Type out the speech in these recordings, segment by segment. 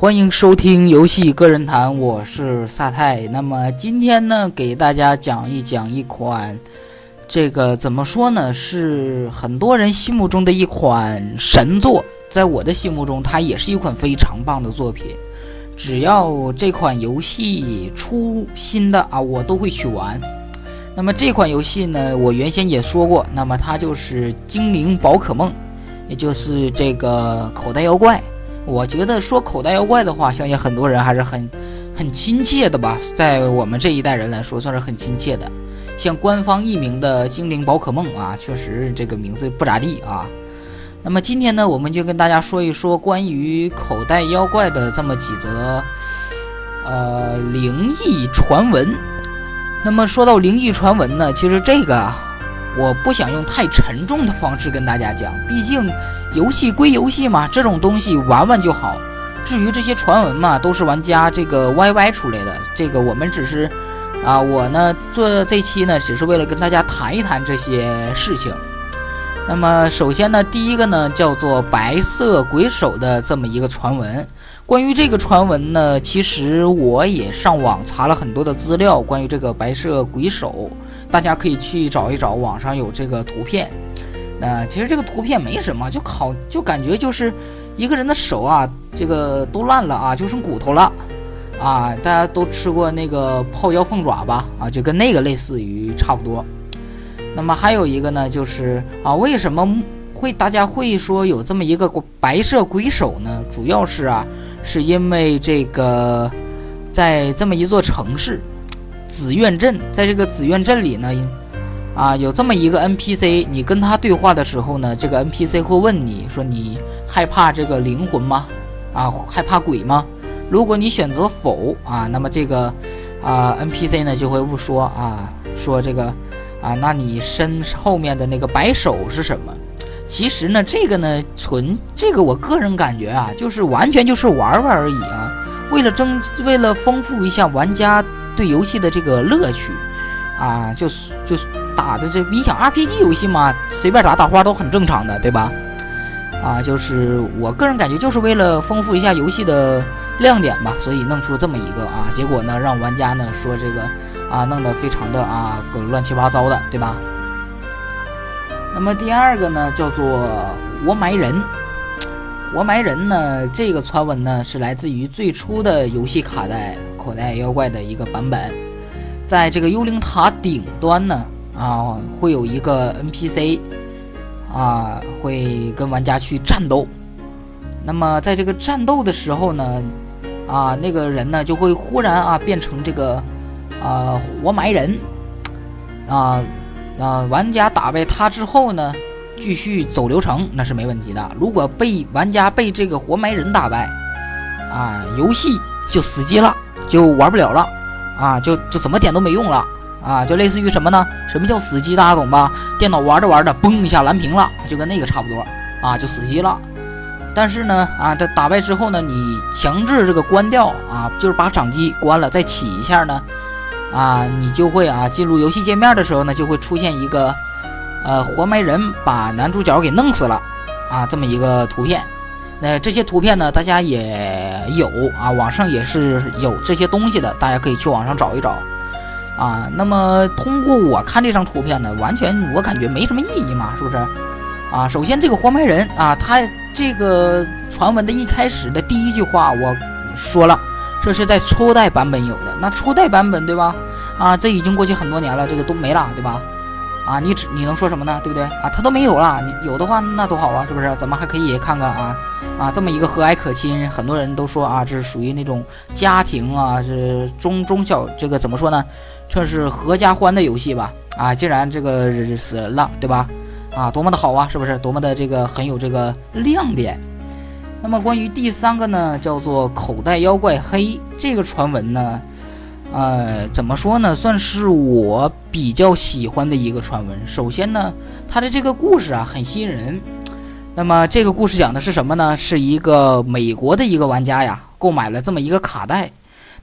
欢迎收听游戏个人谈，我是萨泰。那么今天呢，给大家讲一讲一款，这个怎么说呢，是很多人心目中的一款神作。在我的心目中，它也是一款非常棒的作品。只要这款游戏出新的啊，我都会去玩。那么这款游戏呢，我原先也说过，那么它就是《精灵宝可梦》，也就是这个口袋妖怪。我觉得说口袋妖怪的话，相信很多人还是很很亲切的吧，在我们这一代人来说，算是很亲切的。像官方译名的《精灵宝可梦》啊，确实这个名字不咋地啊。那么今天呢，我们就跟大家说一说关于口袋妖怪的这么几则呃灵异传闻。那么说到灵异传闻呢，其实这个，我不想用太沉重的方式跟大家讲，毕竟。游戏归游戏嘛，这种东西玩玩就好。至于这些传闻嘛，都是玩家这个 YY 出来的。这个我们只是，啊，我呢做这期呢，只是为了跟大家谈一谈这些事情。那么首先呢，第一个呢叫做白色鬼手的这么一个传闻。关于这个传闻呢，其实我也上网查了很多的资料，关于这个白色鬼手，大家可以去找一找，网上有这个图片。那其实这个图片没什么，就好就感觉就是一个人的手啊，这个都烂了啊，就剩骨头了啊。大家都吃过那个泡椒凤爪吧？啊，就跟那个类似于差不多。那么还有一个呢，就是啊，为什么会大家会说有这么一个白色鬼手呢？主要是啊，是因为这个在这么一座城市紫苑镇，在这个紫苑镇里呢。啊，有这么一个 NPC，你跟他对话的时候呢，这个 NPC 会问你说：“你害怕这个灵魂吗？啊，害怕鬼吗？”如果你选择否啊，那么这个啊 NPC 呢就会不说啊，说这个啊，那你身后面的那个白手是什么？其实呢，这个呢纯这个我个人感觉啊，就是完全就是玩玩而已啊，为了增为了丰富一下玩家对游戏的这个乐趣啊，就是就是。打的这，你想 RPG 游戏嘛，随便打打花都很正常的，对吧？啊，就是我个人感觉，就是为了丰富一下游戏的亮点吧，所以弄出这么一个啊，结果呢，让玩家呢说这个啊，弄得非常的啊，乱七八糟的，对吧？那么第二个呢，叫做活埋人。活埋人呢，这个传闻呢是来自于最初的游戏卡带口袋妖怪的一个版本，在这个幽灵塔顶端呢。啊，会有一个 NPC，啊，会跟玩家去战斗。那么在这个战斗的时候呢，啊，那个人呢就会忽然啊变成这个啊活埋人，啊啊，玩家打败他之后呢，继续走流程那是没问题的。如果被玩家被这个活埋人打败，啊，游戏就死机了，就玩不了了，啊，就就怎么点都没用了。啊，就类似于什么呢？什么叫死机？大家懂吧？电脑玩着玩着，嘣一下蓝屏了，就跟那个差不多啊，就死机了。但是呢，啊，这打败之后呢，你强制这个关掉啊，就是把掌机关了再起一下呢，啊，你就会啊，进入游戏界面的时候呢，就会出现一个呃活埋人把男主角给弄死了啊，这么一个图片。那这些图片呢，大家也有啊，网上也是有这些东西的，大家可以去网上找一找。啊，那么通过我看这张图片呢，完全我感觉没什么意义嘛，是不是？啊，首先这个活埋人啊，他这个传闻的一开始的第一句话我说了，这是在初代版本有的，那初代版本对吧？啊，这已经过去很多年了，这个都没了，对吧？啊，你只你能说什么呢？对不对？啊，他都没有了，你有的话那多好啊，是不是？咱们还可以看看啊啊，这么一个和蔼可亲，很多人都说啊，这是属于那种家庭啊，是中中小这个怎么说呢？这是合家欢的游戏吧？啊，竟然这个死人了，对吧？啊，多么的好啊，是不是？多么的这个很有这个亮点。那么关于第三个呢，叫做口袋妖怪黑这个传闻呢，呃，怎么说呢？算是我比较喜欢的一个传闻。首先呢，它的这个故事啊很吸引人。那么这个故事讲的是什么呢？是一个美国的一个玩家呀，购买了这么一个卡带。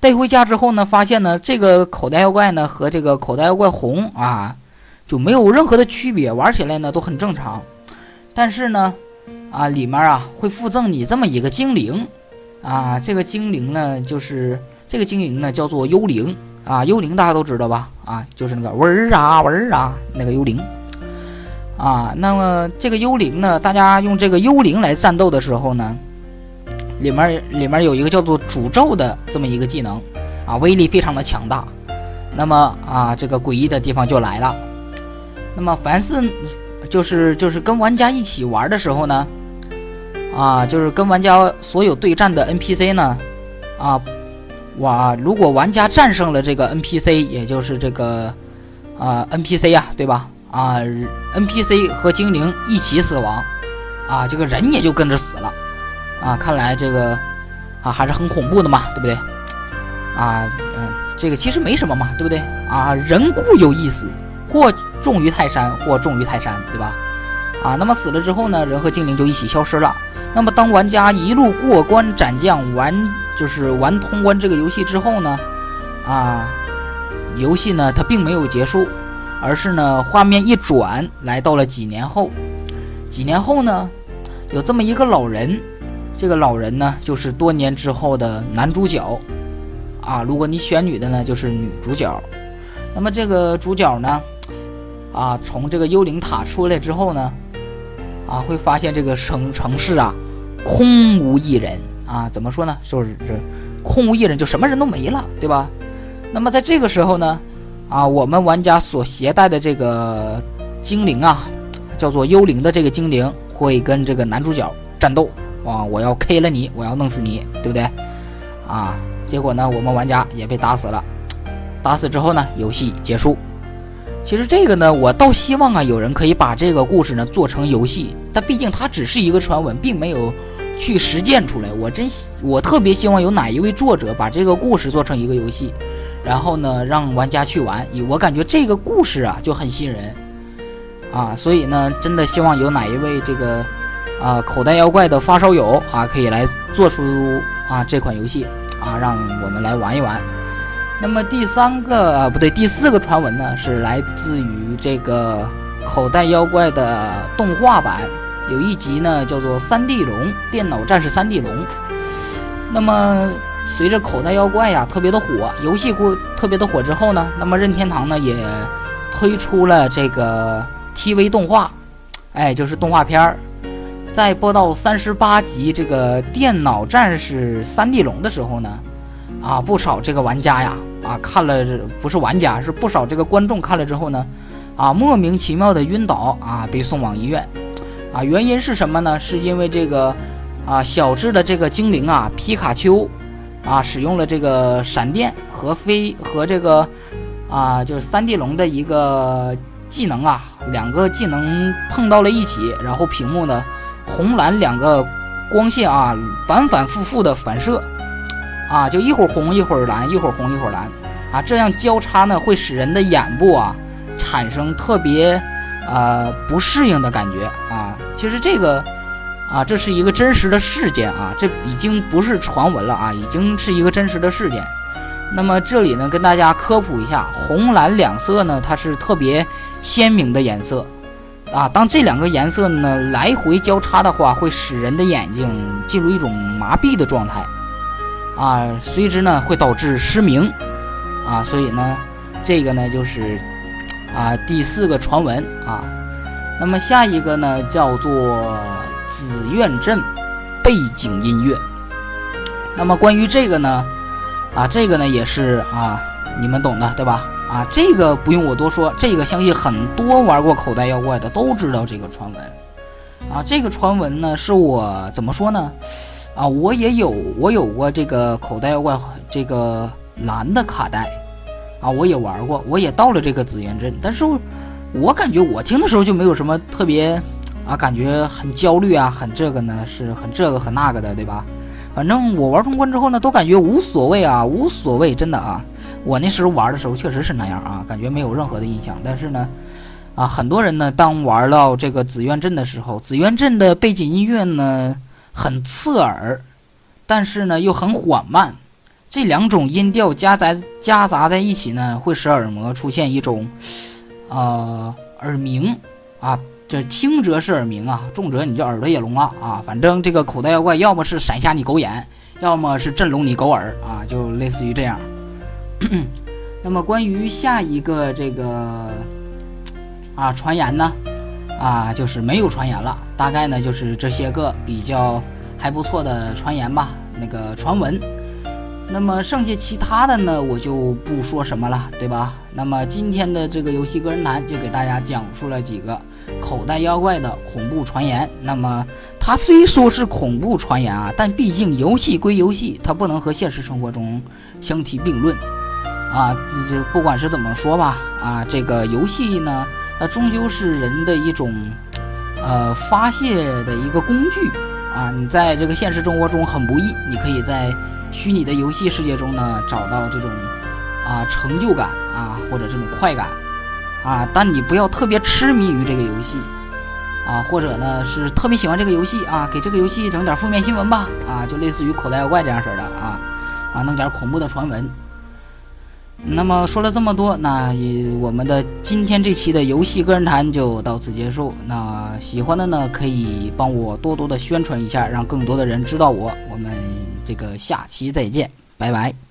带回家之后呢，发现呢，这个口袋妖怪呢和这个口袋妖怪红啊，就没有任何的区别，玩起来呢都很正常。但是呢，啊，里面啊会附赠你这么一个精灵，啊，这个精灵呢，就是这个精灵呢，叫做幽灵啊。幽灵大家都知道吧？啊，就是那个文儿啊文儿啊那个幽灵啊。那么这个幽灵呢，大家用这个幽灵来战斗的时候呢，里面里面有一个叫做诅咒的这么一个技能啊，威力非常的强大。那么啊，这个诡异的地方就来了。那么凡是就是就是跟玩家一起玩的时候呢。啊，就是跟玩家所有对战的 NPC 呢，啊，哇，如果玩家战胜了这个 NPC，也就是这个啊 NPC 呀，对吧？啊，NPC 和精灵一起死亡，啊，这个人也就跟着死了，啊，看来这个啊还是很恐怖的嘛，对不对？啊，嗯，这个其实没什么嘛，对不对？啊，人固有一死，或重于泰山，或重于泰山，对吧？啊，那么死了之后呢，人和精灵就一起消失了。那么，当玩家一路过关斩将，玩就是玩通关这个游戏之后呢，啊，游戏呢它并没有结束，而是呢画面一转，来到了几年后。几年后呢，有这么一个老人，这个老人呢就是多年之后的男主角，啊，如果你选女的呢，就是女主角。那么这个主角呢，啊，从这个幽灵塔出来之后呢，啊，会发现这个城城市啊。空无一人啊，怎么说呢？就是这空无一人，就什么人都没了，对吧？那么在这个时候呢，啊，我们玩家所携带的这个精灵啊，叫做幽灵的这个精灵，会跟这个男主角战斗啊，我要 K 了你，我要弄死你，对不对？啊，结果呢，我们玩家也被打死了。打死之后呢，游戏结束。其实这个呢，我倒希望啊，有人可以把这个故事呢做成游戏，但毕竟它只是一个传闻，并没有。去实践出来，我真我特别希望有哪一位作者把这个故事做成一个游戏，然后呢让玩家去玩，我感觉这个故事啊就很吸引人，啊，所以呢真的希望有哪一位这个啊口袋妖怪的发烧友啊可以来做出啊这款游戏啊让我们来玩一玩。那么第三个不对第四个传闻呢是来自于这个口袋妖怪的动画版。有一集呢，叫做《三 D 龙电脑战士三 D 龙》。那么，随着口袋妖怪呀特别的火，游戏过特别的火之后呢，那么任天堂呢也推出了这个 TV 动画，哎，就是动画片儿。在播到三十八集这个电脑战士三 D 龙的时候呢，啊，不少这个玩家呀，啊，看了不是玩家，是不少这个观众看了之后呢，啊，莫名其妙的晕倒啊，被送往医院。啊，原因是什么呢？是因为这个，啊，小智的这个精灵啊，皮卡丘，啊，使用了这个闪电和飞和这个，啊，就是三地龙的一个技能啊，两个技能碰到了一起，然后屏幕呢，红蓝两个光线啊，反反复复的反射，啊，就一会儿红一会儿蓝，一会儿红一会儿蓝，啊，这样交叉呢，会使人的眼部啊，产生特别。呃，不适应的感觉啊，其实这个啊，这是一个真实的事件啊，这已经不是传闻了啊，已经是一个真实的事件。那么这里呢，跟大家科普一下，红蓝两色呢，它是特别鲜明的颜色啊。当这两个颜色呢来回交叉的话，会使人的眼睛进入一种麻痹的状态啊，随之呢会导致失明啊。所以呢，这个呢就是。啊，第四个传闻啊，那么下一个呢叫做紫苑镇背景音乐。那么关于这个呢，啊，这个呢也是啊，你们懂的对吧？啊，这个不用我多说，这个相信很多玩过口袋妖怪的都知道这个传闻。啊，这个传闻呢是我怎么说呢？啊，我也有我有过这个口袋妖怪这个蓝的卡带。啊，我也玩过，我也到了这个紫苑镇，但是，我感觉我听的时候就没有什么特别，啊，感觉很焦虑啊，很这个呢，是很这个很那个的，对吧？反正我玩通关之后呢，都感觉无所谓啊，无所谓，真的啊。我那时候玩的时候确实是那样啊，感觉没有任何的印象。但是呢，啊，很多人呢，当玩到这个紫苑镇的时候，紫苑镇的背景音乐呢很刺耳，但是呢又很缓慢。这两种音调夹杂夹杂在一起呢，会使耳膜出现一种，呃，耳鸣啊。这轻则是耳鸣啊，重则你就耳朵也聋了啊。反正这个口袋妖怪，要么是闪瞎你狗眼，要么是震聋你狗耳啊，就类似于这样。那么关于下一个这个啊传言呢，啊就是没有传言了，大概呢就是这些个比较还不错的传言吧，那个传闻。那么剩下其他的呢，我就不说什么了，对吧？那么今天的这个游戏个人谈就给大家讲述了几个口袋妖怪的恐怖传言。那么它虽说是恐怖传言啊，但毕竟游戏归游戏，它不能和现实生活中相提并论啊。就不管是怎么说吧，啊，这个游戏呢，它终究是人的一种呃发泄的一个工具啊。你在这个现实生活中很不易，你可以在。虚拟的游戏世界中呢，找到这种啊成就感啊，或者这种快感啊，但你不要特别痴迷于这个游戏啊，或者呢是特别喜欢这个游戏啊，给这个游戏整点负面新闻吧啊，就类似于口袋妖怪这样式的啊啊，弄点恐怖的传闻。那么说了这么多，那我们的今天这期的游戏个人谈就到此结束。那喜欢的呢，可以帮我多多的宣传一下，让更多的人知道我。我们。这个下期再见，拜拜。